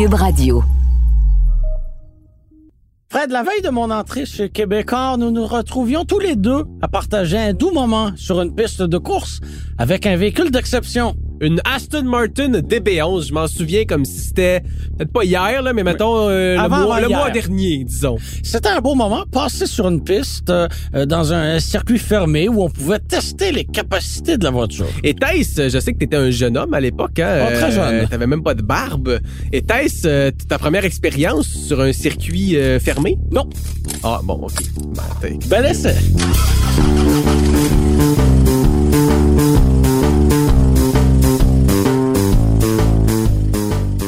Cube Radio. Fred, la veille de mon entrée chez Québécois, nous nous retrouvions tous les deux à partager un doux moment sur une piste de course avec un véhicule d'exception. Une Aston Martin DB11, je m'en souviens comme si c'était peut-être pas hier là, mais mettons euh, le, mois, le hier. mois dernier, disons. C'était un beau moment, passer sur une piste euh, euh, dans un circuit fermé où on pouvait tester les capacités de la voiture. Et Thaïs, je sais que t'étais un jeune homme à l'époque, hein. Oh, très jeune. T'avais même pas de barbe. Et Thaïs, euh, ta première expérience sur un circuit euh, fermé? Non, Ah bon, ok. Ben, bel essai.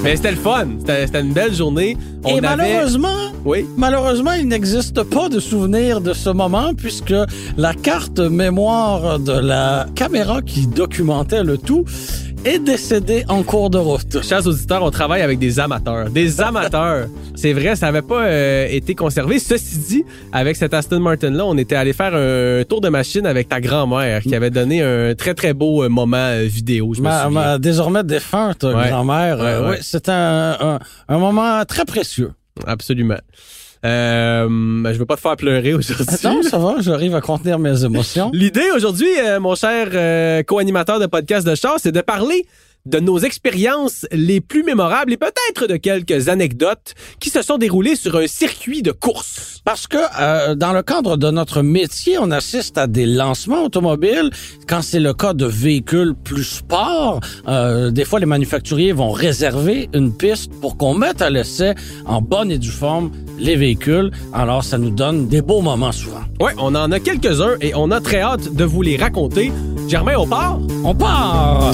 Mais c'était le fun. C'était une belle journée. On Et avait- malheureusement, Oui. Malheureusement, il n'existe pas de souvenir de ce moment puisque la carte mémoire de la caméra qui documentait le tout est décédée en cours de route. Chers auditeurs, on travaille avec des amateurs. Des amateurs. C'est vrai, ça n'avait pas euh, été conservé. Ceci dit, avec cet Aston Martin-là, on était allé faire un tour de machine avec ta grand-mère qui avait donné un très, très beau euh, moment euh, vidéo. Je me Ma, souviens. ma désormais défunte Ouais. grand-mère, Ouais, euh, ouais. oui, c'est un, un, un moment très précieux. Absolument. Euh, je veux pas te faire pleurer aujourd'hui. Non, ça va, j'arrive à contenir mes émotions. L'idée aujourd'hui, euh, mon cher euh, co-animateur de podcast de char, c'est de parler de nos expériences les plus mémorables et peut-être de quelques anecdotes qui se sont déroulées sur un circuit de course. Parce que euh, dans le cadre de notre métier, on assiste à des lancements automobiles. Quand c'est le cas de véhicules plus sport, euh, des fois les manufacturiers vont réserver une piste pour qu'on mette à l'essai en bonne et due forme les véhicules. Alors ça nous donne des beaux moments souvent. Ouais, on en a quelques-uns et on a très hâte de vous les raconter. Germain, on part? On part!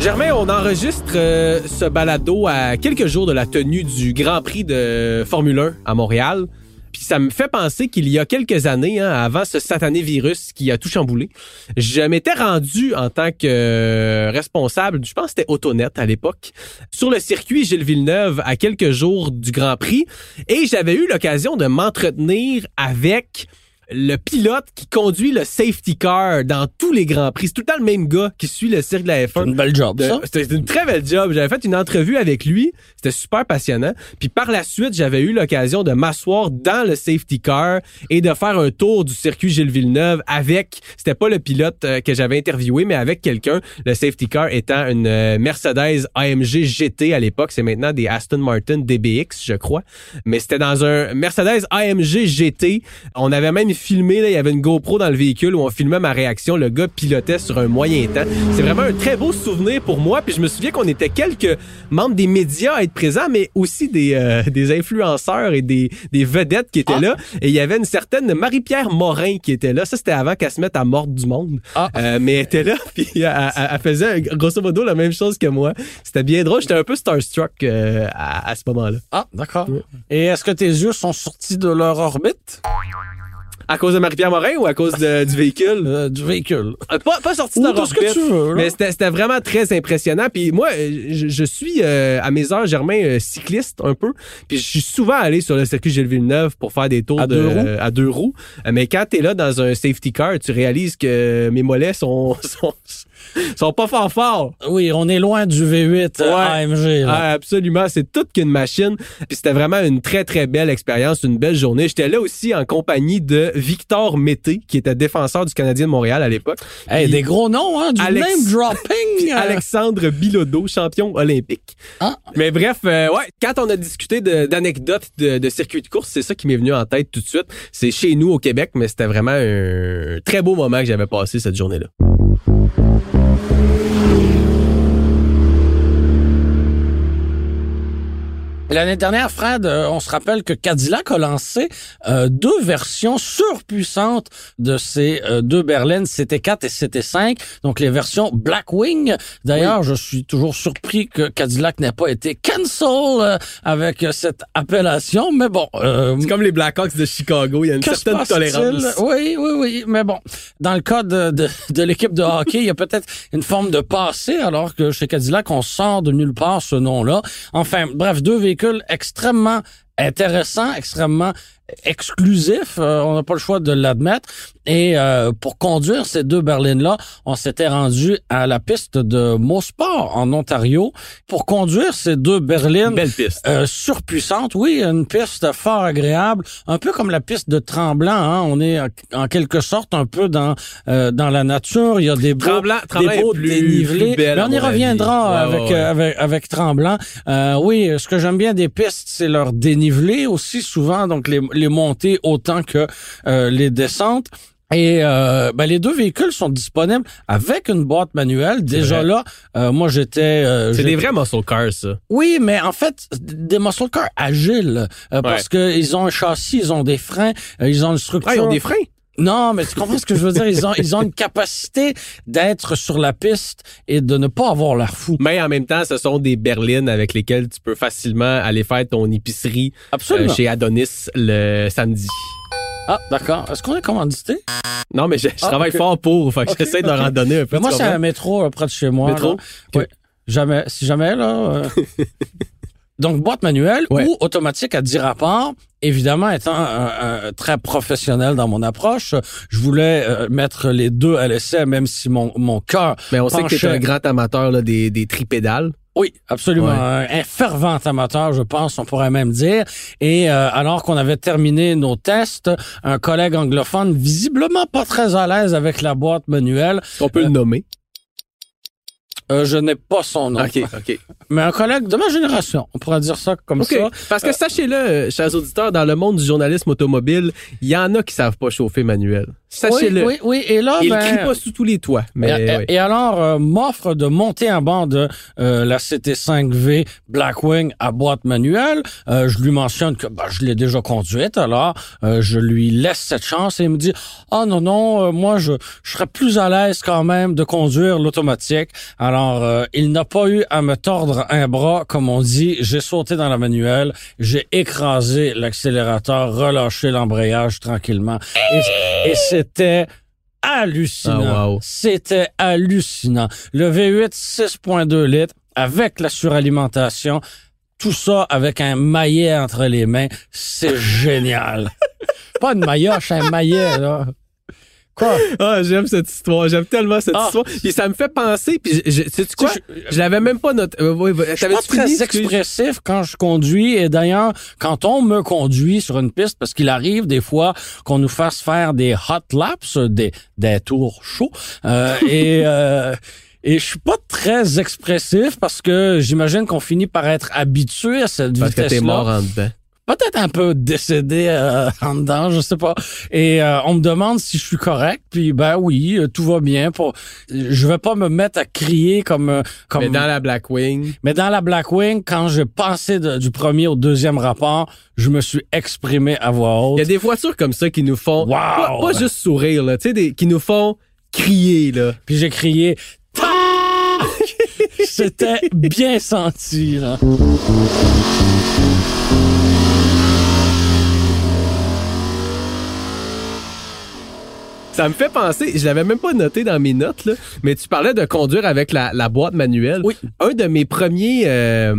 Germain, on enregistre euh, ce balado à quelques jours de la tenue du Grand Prix de Formule 1 à Montréal. Puis ça me fait penser qu'il y a quelques années, hein, avant ce satané virus qui a tout chamboulé, je m'étais rendu en tant que euh, responsable, je pense que c'était Autonet à l'époque, sur le circuit Gilles Villeneuve à quelques jours du Grand Prix. Et j'avais eu l'occasion de m'entretenir avec le pilote qui conduit le safety car dans tous les Grands Prix. C'est tout le temps le même gars qui suit le cirque de la C'est F1. une belle job, ça. C'était une très belle job. J'avais fait une entrevue avec lui. C'était super passionnant. Puis par la suite, j'avais eu l'occasion de m'asseoir dans le safety car et de faire un tour du circuit Gilles Villeneuve avec, c'était pas le pilote euh, que j'avais interviewé, mais avec quelqu'un. Le safety car étant une euh, Mercedes AMG GT à l'époque. C'est maintenant des Aston Martin DBX, je crois. Mais c'était dans un Mercedes AMG GT. On avait même filmé, là, il y avait une GoPro dans le véhicule où on filmait ma réaction. Le gars pilotait sur un moyen temps. C'est vraiment un très beau souvenir pour moi. Puis je me souviens qu'on était quelques membres des médias à être présents, mais aussi des, euh, des influenceurs et des, des vedettes qui étaient Ah. là. Et il y avait une certaine Marie-Pierre Morin qui était là. Ça, c'était avant qu'elle se mette à mordre du monde. Ah. Euh, mais elle était là, puis elle, elle- elle faisait grosso modo la même chose que moi. C'était bien drôle. J'étais un peu starstruck euh, à, à ce moment-là. Ah, d'accord. Et est-ce que tes yeux sont sortis de leur orbite? À cause de Marie-Pierre Morin ou à cause de- du véhicule? euh, du véhicule? Euh, Pas, pas sorti de leur ce que tu veux, là. Mais c'était vraiment très impressionnant. Puis moi, euh, je, je suis euh, à mes heures, Germain, cycliste un peu. Puis je suis souvent allé sur le circuit Gilles Villeneuve pour faire des tours À de- deux roues? à deux roues. Mais quand t'es là dans un safety car, tu réalises que mes mollets sont sont, sont pas fort forts. Oui, on est loin du V8 euh, Ouais. AMG. Ah, absolument, c'est toute qu'une machine. Puis c'était vraiment une très très belle expérience, une belle journée. J'étais là aussi en compagnie de Victor Mété, qui était défenseur du Canadien de Montréal à l'époque. Hey, des gros noms, hein, du Alex- name dropping. Euh. Alexandre Bilodeau, champion olympique. Ah. Mais bref, euh, ouais, quand on a discuté de- d'anecdotes de, de circuit de course, c'est ça qui m'est venu en tête tout de suite. C'est chez nous au Québec, mais c'était vraiment un très beau moment que j'avais passé cette journée-là. L'année dernière, Fred, euh, on se rappelle que Cadillac a lancé euh, deux versions surpuissantes de ces euh, deux berlines CT4 et CT5, donc les versions Blackwing. D'ailleurs, je suis toujours surpris que Cadillac n'ait pas été cancel euh, avec cette appellation, mais bon. euh, C'est comme les Blackhawks de Chicago, il y a une certaine tolérance. Oui, oui, oui. Mais bon, dans le cas de, de, de l'équipe de hockey, il y a peut-être une forme de passé, alors que chez Cadillac, on sort de nulle part ce nom-là. Enfin, bref, deux véhicules extrêmement intéressants, extrêmement exclusifs. Euh, on n'a pas le choix de l'admettre. Et euh, pour conduire ces deux berlines-là, on s'était rendu à la piste de Mosport en Ontario pour conduire ces deux berlines. Belle piste. Euh, surpuissante, oui, une piste fort agréable, un peu comme la piste de Tremblant. Hein. On est en- quelque sorte un peu dans euh, dans la nature. Il y a des beaux, Tremblant- Tremblant des beaux plus- dénivelés. plus belle, Mais à on y reviendra. Ouais, avec, ouais, euh, avec avec Tremblant. Euh, oui, ce que j'aime bien des pistes, c'est leur dénivelé aussi souvent, donc les les montées autant que euh, les descentes. Et euh, ben, les deux véhicules sont disponibles avec une boîte manuelle. Déjà là, euh, moi j'étais. euh, C'est des vrais muscle cars, ça. oui, mais en fait, des muscle cars agiles, parce que ils ont un châssis, ils ont des freins, ils ont une structure. Ah, ils ont des freins? Non, mais tu comprends ce que je veux dire? Ils ont, ils ont une capacité d'être sur la piste et de ne pas avoir l'air fou. Mais en même temps, ce sont des berlines avec lesquelles tu peux facilement aller faire ton épicerie euh, Absolument. chez Adonis le samedi. Ah, d'accord. Est-ce qu'on est commandité? Non, mais je, je Ah, travaille fort pour, fait que j'essaie de ok. leur en donner un peu. Moi, c'est un métro euh, près de chez moi. Métro? Oui. Jamais. Si jamais là. euh, Donc boîte manuelle Ouais. ou automatique à 10 rapports. Évidemment, étant un- un très professionnel dans mon approche, je voulais euh, mettre les deux à l'essai, même si mon, mon cœur Mais on sait que tu es un grand amateur là, des, des tripédales. Oui, absolument. Ouais. Un, fervent amateur, je pense, on pourrait même dire. Et euh, alors qu'on avait terminé nos tests, un collègue anglophone, visiblement pas très à l'aise avec la boîte manuelle, On peut le nommer. Euh, je n'ai pas son nom, OK, OK. mais un collègue de ma génération, on pourrait dire ça comme ça. Parce que sachez-le, euh, chers auditeurs, dans le monde du journalisme automobile, il y en a qui savent pas chauffer manuel. Sachez-le. Oui, oui, oui. Et là, Ils ben, pas sous tous les toits. Mais, et, alors, euh, m'offre de monter en bord de la CT5V Blackwing à boîte manuelle. Je lui mentionne que ben, je l'ai déjà conduite, alors je lui laisse cette chance et il me dit « Ah non, non, euh, moi, je, je serais plus à l'aise quand même de conduire l'automatique. » Alors, euh, il n'a pas eu à me tordre un bras, comme on dit. J'ai sauté dans la manuelle, j'ai écrasé l'accélérateur, relâché l'embrayage tranquillement. Et, et c'était hallucinant. Ah, wow. C'était hallucinant. Le V8 6.2 litres avec la suralimentation, tout ça avec un maillet entre les mains, c'est génial. Pas une maillotche, un maillet, là. Quoi? Ah, j'aime cette histoire. J'aime tellement cette Ah. histoire. Puis ça me fait penser. Puis je, quoi? Tu sais, Je, l'avais même pas noté. Euh, ouais, Je suis pas très fini? Expressif quand je conduis et d'ailleurs quand on me conduit sur une piste parce qu'il arrive des fois qu'on nous fasse faire des hot laps, des des tours chauds euh, et euh, et je suis pas très expressif parce que j'imagine qu'on finit par être habitué à cette Parce que t'es mort vitesse-là. en dedans. Peut-être un peu décédé euh, en dedans, je sais pas. Et euh, on me demande si je suis correct, puis ben oui, euh, tout va bien. Pour, je vais pas me mettre à crier comme comme Mais dans la Blackwing. mais dans la Blackwing, quand j'ai passé de- du premier au deuxième rapport, je me suis exprimé à voix haute. Il y a des voitures comme ça qui nous font. Wow! Pas, pas juste sourire, là. Tu sais, qui nous font crier, là. Puis j'ai crié! C'était bien senti, là. Ça me fait penser, je l'avais même pas noté dans mes notes, là, mais tu parlais de conduire avec la, la boîte manuelle. Oui. Un de mes premiers euh,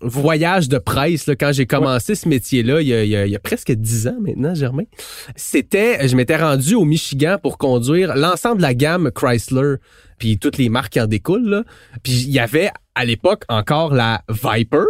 voyages de presse, là, quand j'ai commencé ce métier-là, il y, a, il y a- il y a presque dix ans maintenant, Germain, c'était, je m'étais rendu au Michigan pour conduire l'ensemble de la gamme Chrysler, puis toutes les marques qui en découlent. Là. Puis il y avait à l'époque encore la Viper,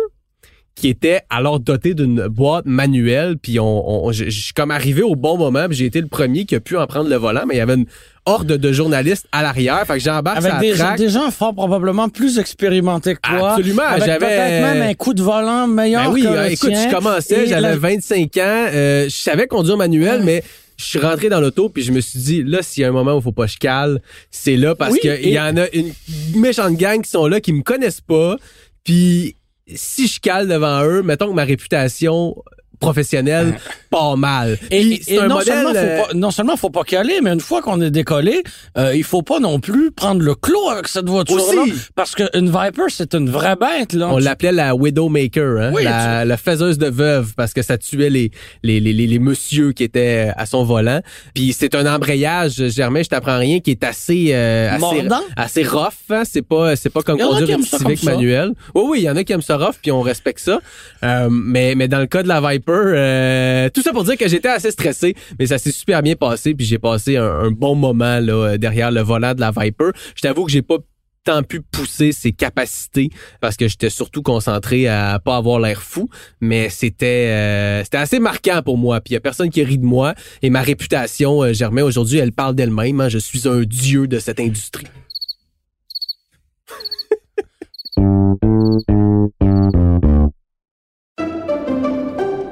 qui était alors doté d'une boîte manuelle. Puis on, on- je je suis comme arrivé au bon moment. puis J'ai été le premier qui a pu en prendre le volant, mais il y avait une horde de journalistes à l'arrière. Fait que j'embarque Avec des, gens- des gens fort probablement plus expérimentés que toi. Absolument, j'avais- peut-être même un coup de volant meilleur Ben oui, que euh, le écoute, tien. je commençais, j'avais la- 25 ans, euh, je savais conduire manuel, mais je suis rentré dans l'auto puis je me suis dit là s'il y a un moment où il faut pas que je cale, c'est là parce Oui, qu'il et- y en a une méchante gang qui sont là qui me connaissent pas puis si je cale devant eux, mettons que ma réputation professionnelle pas mal. Et, un non, modèle, seulement euh, faut pas, non seulement faut pas caler, mais une fois qu'on est décollé, euh, il faut pas non plus prendre le clos avec cette voiture-là. Parce qu'une Viper, c'est une vraie bête. Là. On Tu- l'appelait la Widowmaker, hein? Oui, la, la faiseuse de veuve, parce que ça tuait les, les, les, les, les messieurs qui étaient à son volant. Puis c'est un embrayage, Germain, je t'apprends rien, qui est assez euh, assez, assez rough. Hein? C'est pas c'est pas comme conduire une Civic manuelle. Oui, oui, il y en a qui aiment ça rough, puis on respecte ça. Euh, mais mais dans le cas de la Viper, euh, tout ça pour dire que j'étais assez stressé, mais ça s'est super bien passé, puis j'ai passé un, bon moment euh, derrière le volant de la Viper. Je t'avoue que j'ai pas tant pu pousser ses capacités parce que j'étais surtout concentré à pas avoir l'air fou mais c'était euh, assez marquant pour moi puis il y a personne qui rit de moi et ma réputation Germain aujourd'hui elle parle d'elle-même hein. je suis un dieu de cette industrie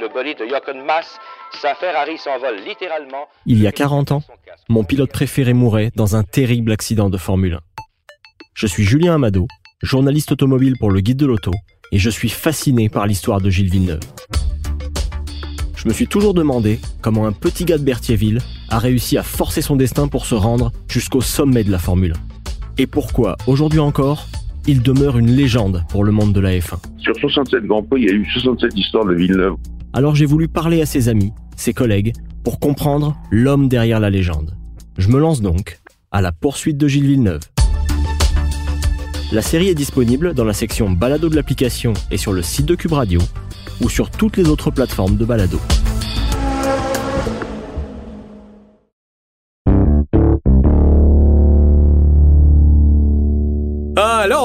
Le bolide de Jochen Mass. Sa Ferrari s'envole littéralement. Il y a 40 ans, mon pilote préféré mourait dans un terrible accident de Formule 1. Je suis Julien Amado, journaliste automobile pour le Guide de l'Auto, et je suis fasciné par l'histoire de Gilles Villeneuve. Je me suis toujours demandé comment un petit gars de Berthierville a réussi à forcer son destin pour se rendre jusqu'au sommet de la Formule 1. Et pourquoi, aujourd'hui encore, il demeure une légende pour le monde de la F1. Sur 67 Grands Prix, il y a eu 67 histoires de Villeneuve. Alors j'ai voulu parler à ses amis, ses collègues, pour comprendre l'homme derrière la légende. Je me lance donc à la poursuite de Gilles Villeneuve. La série est disponible dans la section balado de l'application et sur le site de Cube Radio ou sur toutes les autres plateformes de balado.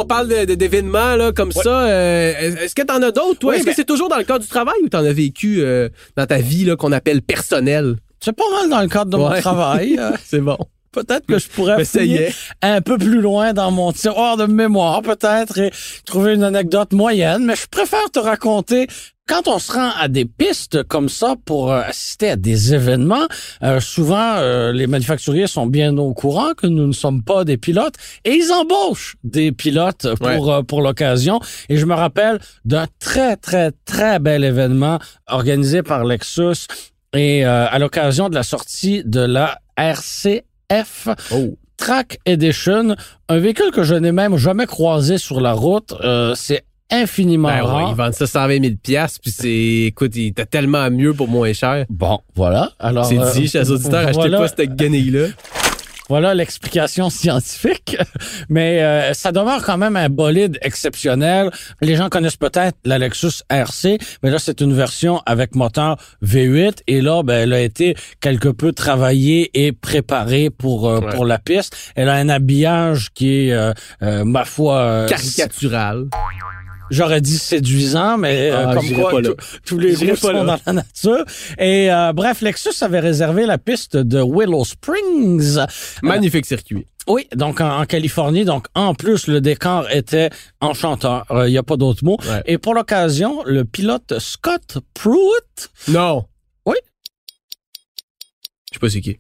On parle d'événements là comme ça euh, est-ce que t'en as d'autres toi? Oui, est-ce que c'est toujours dans le cadre du travail ou t'en as vécu euh, dans ta vie là qu'on appelle personnelle C'est pas mal dans le cadre de mon travail. euh, c'est bon. Peut-être que je pourrais est. un peu plus loin dans mon tiroir de mémoire, peut-être, et trouver une anecdote moyenne, mais je préfère te raconter quand on se rend à des pistes comme ça pour euh, assister à des événements, euh, souvent euh, les manufacturiers sont bien au courant que nous ne sommes pas des pilotes et ils embauchent des pilotes pour pour l'occasion. Et je me rappelle d'un très très très bel événement organisé par Lexus et à l'occasion de la sortie de la RCF oh Track Edition, un véhicule que je n'ai même jamais croisé sur la route. Euh, c'est infiniment ben ouais, rare. ils vendent ça 120 000 piastres puis c'est écoute il était tellement mieux pour moins cher Bon, voilà. Alors, c'est euh, dit chers auditeurs achetez voilà, pas cette guenille là Voilà l'explication scientifique. Mais euh, ça demeure quand même un bolide exceptionnel. Les gens connaissent peut-être la Lexus RC, mais là, c'est une version avec moteur V8. Et là, ben, elle a été quelque peu travaillée et préparée pour, euh, Ouais. pour la piste. Elle a un habillage qui est, euh, euh, ma foi... euh, caricatural J'aurais dit séduisant, mais euh, Ah, comme j'irai quoi tous- les pas sont là. dans la nature. Et euh, bref, Lexus avait réservé la piste de Willow Springs. magnifique circuit Oui, donc en, en Californie. Donc en plus, le décor était enchanteur. Euh, Il n'y a pas d'autre mot. Ouais. Et pour l'occasion, le pilote Scott Pruitt, non Oui. je sais pas c'est qui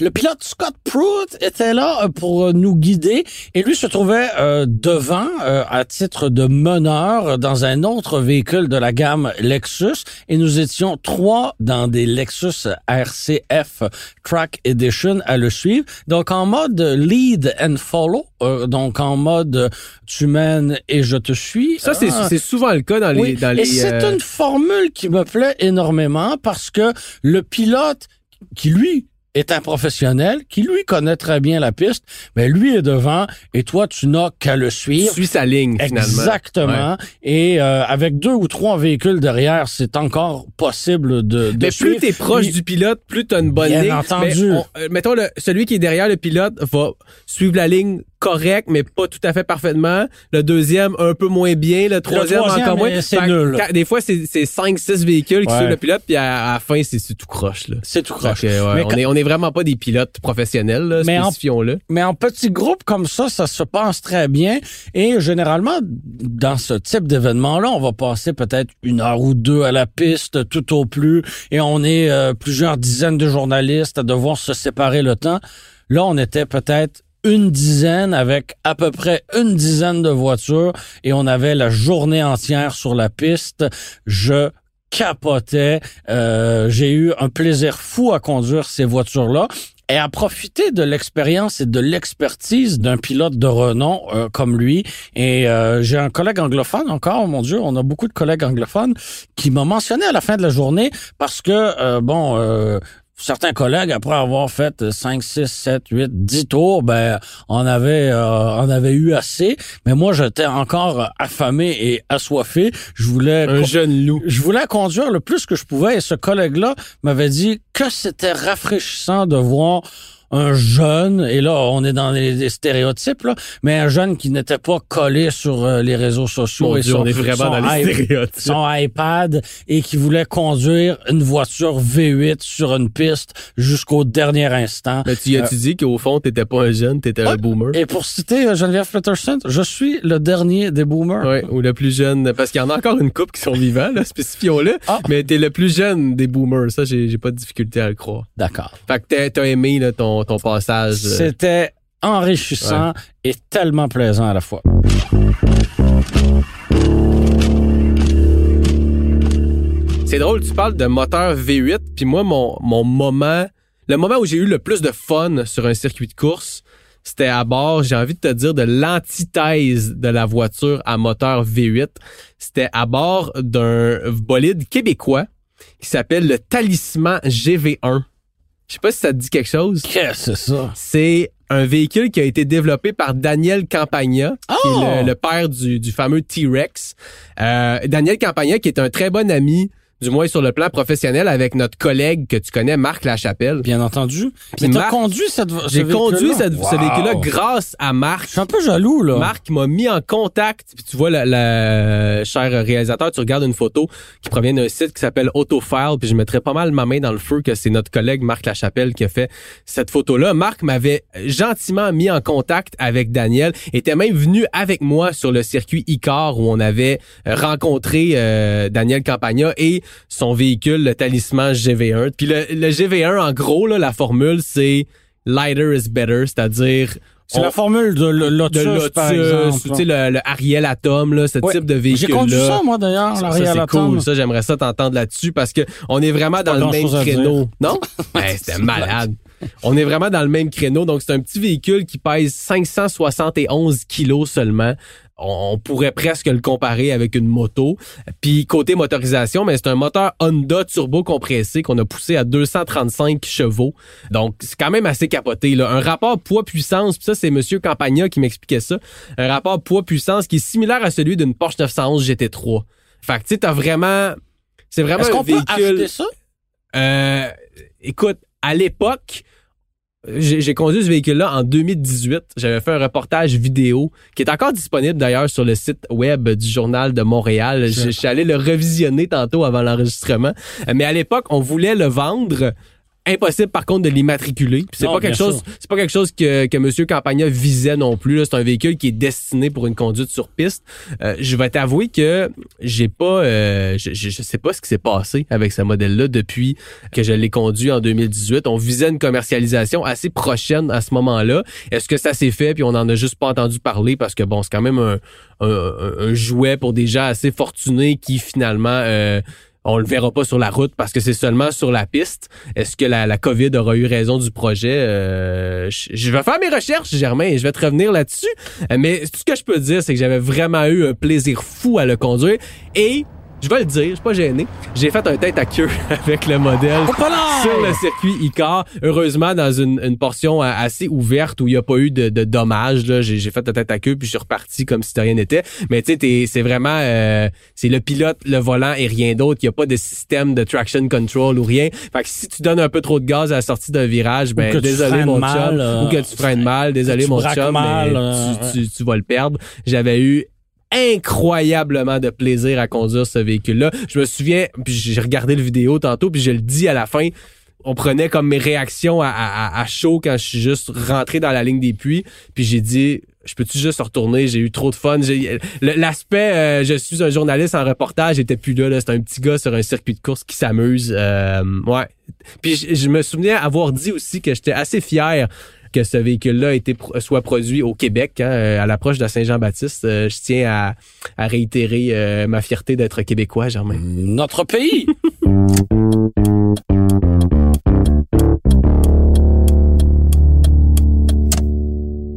le pilote Scott Pruitt était là euh, pour euh, nous guider et lui se trouvait euh, devant euh, à titre de meneur dans un autre véhicule de la gamme Lexus et nous étions trois dans des Lexus RCF Track Edition à le suivre. Donc en mode lead and follow, euh, donc en mode tu mènes et je te suis. ça c'est Ah. souvent le cas dans les Oui, dans et les c'est euh, une formule qui me plaît énormément parce que le pilote qui lui est un professionnel, qui lui connaît très bien la piste, mais lui est devant et toi tu n'as qu'à le suivre. suis sa ligne finalement Exactement. Et euh, avec deux ou trois véhicules derrière, c'est encore possible de, de Mais plus t'es proche du pilote, plus t'as une bonne Bien ligne. entendu. Mais on- euh, mettons, le, celui qui est derrière le pilote va suivre la ligne correct, mais pas tout à fait parfaitement. Le deuxième, un peu moins bien. Le troisième, troisième, encore moins. mais c'est nul. quand- des fois, c'est c'est cinq, six véhicules qui Ouais. suivent le pilote, puis à, à la fin, c'est tout croche. Là. C'est tout croche. Ouais, on, quand- est, on est vraiment pas des pilotes professionnels, là, Mais en- spécifions-le. Mais en petits groupes comme ça, ça se passe très bien. Et généralement, dans ce type d'événement-là, on va passer peut-être une heure ou deux à la piste, tout au plus. Et on est euh, plusieurs dizaines de journalistes à devoir se séparer le temps. Là, on était peut-être une dizaine avec à peu près une dizaine de voitures et on avait la journée entière sur la piste. Je capotais. Euh, J'ai eu un plaisir fou à conduire ces voitures-là et à profiter de l'expérience et de l'expertise d'un pilote de renom euh, comme lui. Et euh, j'ai un collègue anglophone encore, mon Dieu, on a beaucoup de collègues anglophones qui m'ont mentionné à la fin de la journée parce que, euh, bon... Certains collègues, après avoir fait 5, 6, 7, 8, 10 tours, ben, on avait, euh, on avait eu assez. Mais moi, j'étais encore affamé et assoiffé. Je voulais Un jeune loup. je voulais conduire le plus que je pouvais et ce collègue-là m'avait dit que c'était rafraîchissant de voir un jeune, et là, on est dans les, les stéréotypes, là, mais un jeune qui n'était pas collé sur euh, les réseaux sociaux Mon et Dieu, son, on est vraiment son dans les iP- stéréotypes. son iPad et qui voulait conduire une voiture V8 sur une piste jusqu'au dernier instant. Mais tu as-tu dit qu'au fond, t'étais pas un jeune, t'étais un Ouais. boomer? Et pour citer euh, Geneviève Peterson, je suis le dernier des boomers. Ouais, ou le plus jeune, parce qu'il y en a encore une couple qui sont vivants, là, spécifions-le. Ah. Mais t'es le plus jeune des boomers, ça, j'ai pas de difficulté à le croire. D'accord. Fait que t'as- aimé là, ton, ton passage. euh, C'était enrichissant et tellement plaisant à la fois. C'est drôle, tu parles de moteur V8, puis moi, mon, mon moment, le moment où j'ai eu le plus de fun sur un circuit de course, c'était à bord, j'ai envie de te dire, de l'antithèse de la voiture à moteur V8. C'était à bord d'un bolide québécois qui s'appelle le Talisman GV1. Je sais pas si ça te dit quelque chose. Qu'est-ce que c'est ça? C'est un véhicule qui a été développé par Daniel Campagna, qui Oh! est le, le père du, du fameux T-Rex. Euh, Daniel Campagna, qui est un très bon ami, du moins sur le plan professionnel, avec notre collègue que tu connais, Marc Lachapelle. Bien entendu. Puis Mais t'as Marc- conduit cette ce J'ai conduit cette- ce véhicule-là grâce à Marc. Je suis un peu jaloux, là. Marc m'a mis en contact. Puis tu vois, le, le cher réalisateur, tu regardes une photo qui provient d'un site qui s'appelle Autofile. Puis je mettrais pas mal ma main dans le feu que c'est notre collègue Marc Lachapelle qui a fait cette photo-là. Marc m'avait gentiment mis en contact avec Daniel. Était même venu avec moi sur le circuit Icar où on avait rencontré euh, Daniel Campagna et son véhicule, le Talisman GV1. Puis le, le GV1, en gros, là, la formule, c'est lighter is better, c'est-à-dire C'est la formule de Lotus, de Lotus, par exemple. tu sais, le, le Ariel Atom, là, ce Ouais. type de J'ai véhicule-là. conduit ça, moi, d'ailleurs, l'Ariel c'est Atom. cool. Ça, j'aimerais ça t'entendre là-dessus parce que on est vraiment dans le même créneau. Non? Ben, c'était malade. On est vraiment dans le même créneau. Donc, c'est un petit véhicule qui pèse 571 kilos seulement. On on pourrait presque le comparer avec une moto. Puis côté motorisation, mais c'est un moteur Honda turbo compressé qu'on a poussé à 235 chevaux. Donc c'est quand même assez capoté là. Un rapport poids-puissance, puis ça c'est monsieur Campagna qui m'expliquait ça. Un rapport poids-puissance qui est similaire à celui d'une Porsche 911 GT3. Fait que tu sais t'as vraiment c'est vraiment Est-ce un qu'on peut véhicule acheter ça? euh, écoute, à l'époque, j'ai conduit ce véhicule-là en 2018. J'avais fait un reportage vidéo qui est encore disponible d'ailleurs sur le site web du Journal de Montréal. Je je suis allé le revisionner tantôt avant l'enregistrement. Mais à l'époque, on voulait le vendre. Impossible par contre de l'immatriculer. C'est pas quelque chose, c'est pas quelque chose que, que Monsieur Campagna visait non plus. C'est un véhicule qui est destiné pour une conduite sur piste. Euh, je vais t'avouer que j'ai pas, euh, je, je, sais pas ce qui s'est passé avec ce modèle-là depuis que je l'ai conduit en 2018. On visait une commercialisation assez prochaine à ce moment-là. Est-ce que ça s'est fait? Puis on en a juste pas entendu parler parce que bon, c'est quand même un, un, un- un jouet pour des gens assez fortunés qui finalement euh, on le verra pas sur la route parce que c'est seulement sur la piste. Est-ce que la, la COVID aura eu raison du projet? Euh, je, vais faire mes recherches, Germain, et je vais te revenir là-dessus. Euh, Mais tout ce que je peux dire, c'est que j'avais vraiment eu un plaisir fou à le conduire. Et je vais le dire, je suis pas gêné. J'ai fait un tête à queue avec le modèle sur le circuit Icar. Heureusement, dans une, une portion a- assez ouverte où il n'y a pas eu de, de dommages. là. J'ai fait un tête à queue puis je suis reparti comme si de rien n'était. Mais tu sais, c'est vraiment... euh, c'est le pilote, le volant et rien d'autre. Il n'y a pas de système de traction control ou rien. Fait que si tu donnes un peu trop de gaz à la sortie d'un virage, ben désolé mon mal, chum. euh, ou que tu freines mal, désolé mon chum, mal, mais euh, tu, tu- tu vas le perdre. J'avais eu incroyablement de plaisir à conduire ce véhicule-là. Je me souviens, puis j'ai regardé le vidéo tantôt, puis je le dis à la fin, on prenait comme mes réactions à, chaud quand je suis juste rentré dans la ligne des puits, puis j'ai dit, je peux-tu juste retourner? J'ai eu trop de fun. L'aspect, euh, je suis un journaliste en reportage, était plus là. là. C'est un petit gars sur un circuit de course qui s'amuse. Euh, ouais. Puis je, je me souvenais avoir dit aussi que j'étais assez fier que ce véhicule-là ait été pro- soit produit au Québec, hein, euh, à l'approche de Saint-Jean-Baptiste. Euh, je tiens à, à réitérer euh, ma fierté d'être québécois, Germain. Notre pays.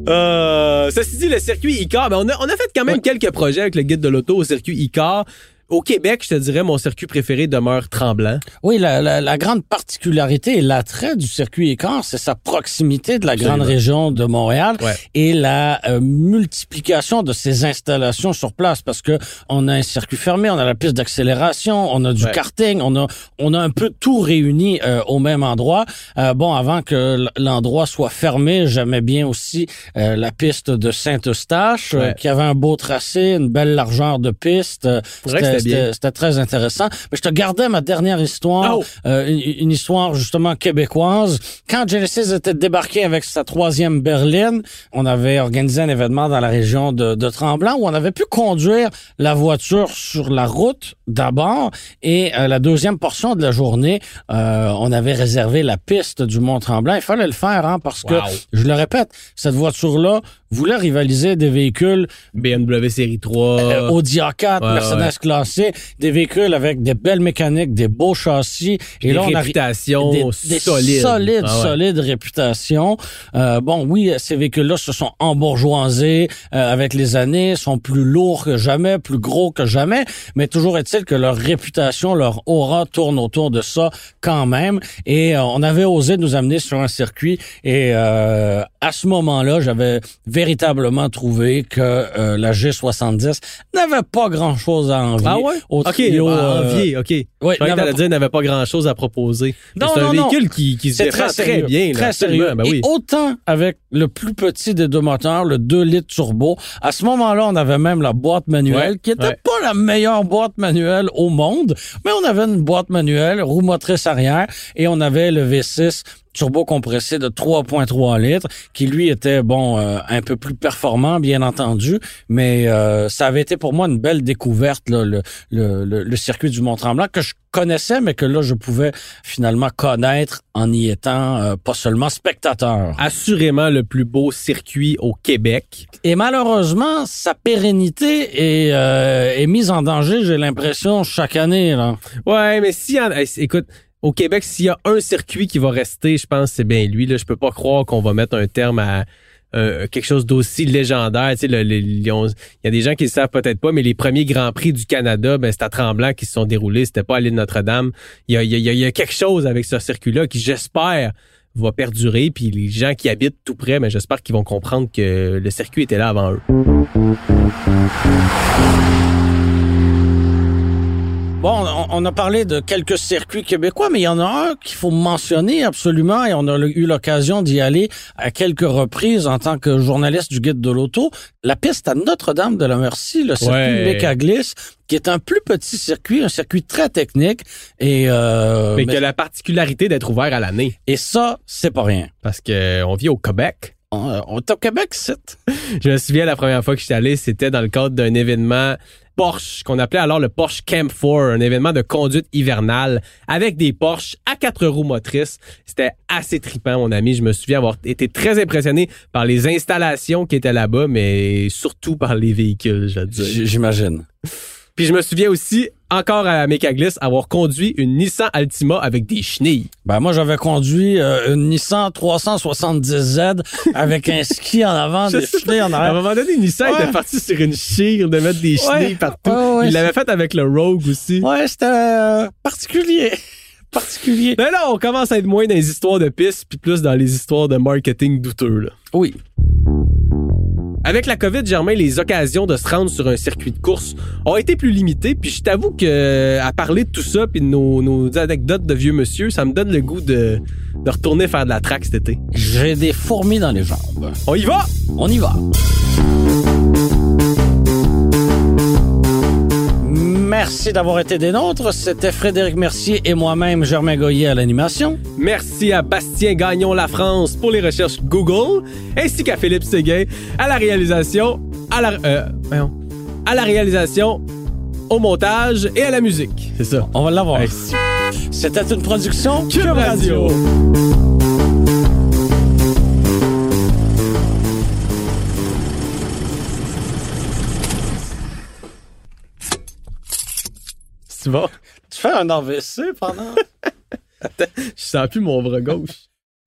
Euh, ceci dit, le circuit ICAR, ben on, a, on a fait quand même quelques projets avec le guide de l'auto au circuit ICAR. Au Québec, je te dirais, mon circuit préféré demeure Tremblant. Oui, la, la- la grande particularité et l'attrait du circuit Écart, c'est sa proximité de la Absolument. grande région de Montréal Ouais. et la euh, multiplication de ses installations sur place parce que on a un circuit fermé, on a la piste d'accélération, on a du Ouais. karting, on a on a un peu tout réuni euh, au même endroit. Euh, bon, avant que l'endroit soit fermé, j'aimais bien aussi euh, la piste de Saint-Eustache euh, Ouais. qui avait un beau tracé, une belle largeur de piste. C'était. C'était très intéressant. Mais je te gardais ma dernière histoire, Oh! euh, une, une histoire justement québécoise. Quand Genesis était débarqué avec sa troisième berline, on avait organisé un événement dans la région de, de Tremblant où on avait pu conduire la voiture sur la route d'abord et euh, la deuxième portion de la journée, euh, on avait réservé la piste du Mont Tremblant. Il fallait le faire hein, parce que, je le répète, cette voiture-là voulait rivaliser des véhicules BMW Série 3. euh, Audi A4, Ouais, Mercedes ouais. classé, des véhicules avec des belles mécaniques, des beaux châssis. Et des là, on a réputations des, des solides. solides, Ah ouais. solides réputations. Euh, bon, oui, ces véhicules-là se sont embourgeoisés euh, avec les années, sont plus lourds que jamais, plus gros que jamais, mais toujours est-il que leur réputation, leur aura tourne autour de ça quand même. Et euh, on avait osé nous amener sur un circuit et euh, à ce moment-là, j'avais véritablement trouvé que euh, la G70 n'avait pas grand-chose à envier Ah ouais? au OK, trio, bah, euh, envier, OK. ouais, Je n'avait pas- dire n'avait pas grand-chose à proposer. Non, c'est un non, non. véhicule qui, qui se défend très très, sérieux, bien. là, très sérieux. Ben oui. Et autant avec le plus petit des deux moteurs, le 2 litres turbo. À ce moment-là, on avait même la boîte manuelle, Ouais, qui était ouais. pas la meilleure boîte manuelle au monde, mais on avait une boîte manuelle, roue motrice arrière, et on avait le V6 turbo compressé de 3.3 litres, qui lui était bon euh, un peu plus performant, bien entendu, mais euh, ça avait été pour moi une belle découverte là, le, le, le, le circuit du Mont-Tremblant que je connaissais, mais que là je pouvais finalement connaître en y étant euh, pas seulement spectateur. Assurément le plus beau circuit au Québec. Et malheureusement, sa pérennité est, euh, est mise en danger, j'ai l'impression, chaque année. Là. Ouais, mais si, écoute, au Québec, s'il y a un circuit qui va rester, je pense c'est bien lui. Là, je peux pas croire qu'on va mettre un terme à euh, quelque chose d'aussi légendaire. Tu sais, il y a des gens qui le savent peut-être pas, mais les premiers grands prix du Canada, ben c'est à Tremblant qui se sont déroulés. C'était pas à l'île Notre-Dame. Il y a, y, a, y a quelque chose avec ce circuit-là qui, j'espère, va perdurer. Puis les gens qui habitent tout près, ben j'espère qu'ils vont comprendre que le circuit était là avant eux. Bon, on, a parlé de quelques circuits québécois, mais il y en a un qu'il faut mentionner absolument, et on a eu l'occasion d'y aller à quelques reprises en tant que journaliste du Guide de l'Auto. La piste à Notre-Dame-de-la-Merci, le circuit Ouais. Mécaglis, qui est un plus petit circuit, un circuit très technique, et, euh, mais mais- qui a la particularité d'être ouvert à l'année. et ça, c'est pas rien. Parce que on vit au Québec. On, on est au Québec, c'est... Je me souviens la première fois que j'étais allé, c'était dans le cadre d'un événement Porsche qu'on appelait alors le Porsche Camp 4, un événement de conduite hivernale avec des Porsche à quatre roues motrices. C'était assez trippant, mon ami. Je me souviens avoir été très impressionné par les installations qui étaient là-bas, mais surtout par les véhicules, je veux dire. J'imagine. Puis je me souviens aussi encore à Mécaglisse, avoir conduit une Nissan Altima avec des chenilles. Ben moi j'avais conduit euh, une Nissan 370Z avec un ski en avant, des chenilles en À un arrière. moment donné, Nissan Ouais. était parti sur une chire de mettre des chenilles Ouais. partout. Ouais, Il l'avait fait avec le Rogue aussi. Ouais, c'était euh, particulier. particulier. Mais là, on commence à être moins dans les histoires de pistes puis plus dans les histoires de marketing douteux. là. Oui. Avec la COVID, Germain, les occasions de se rendre sur un circuit de course ont été plus limitées. Puis je t'avoue que à parler de tout ça puis de nos, nos anecdotes de vieux monsieur, ça me donne le goût de, de retourner faire de la track cet été. J'ai des fourmis dans les jambes. On y va! On y va. Merci d'avoir été des nôtres. C'était Frédéric Mercier et moi-même, Germain Goyer à l'animation. Merci à Bastien Gagnon La France pour les recherches Google, ainsi qu'à Philippe Séguin à la réalisation, à la, euh, voyons, à la réalisation, au montage et à la musique. C'est ça. On va l'avoir. C'était une production Cube Radio. C'est bon. Tu fais un AVC pendant... Je sens plus mon bras gauche.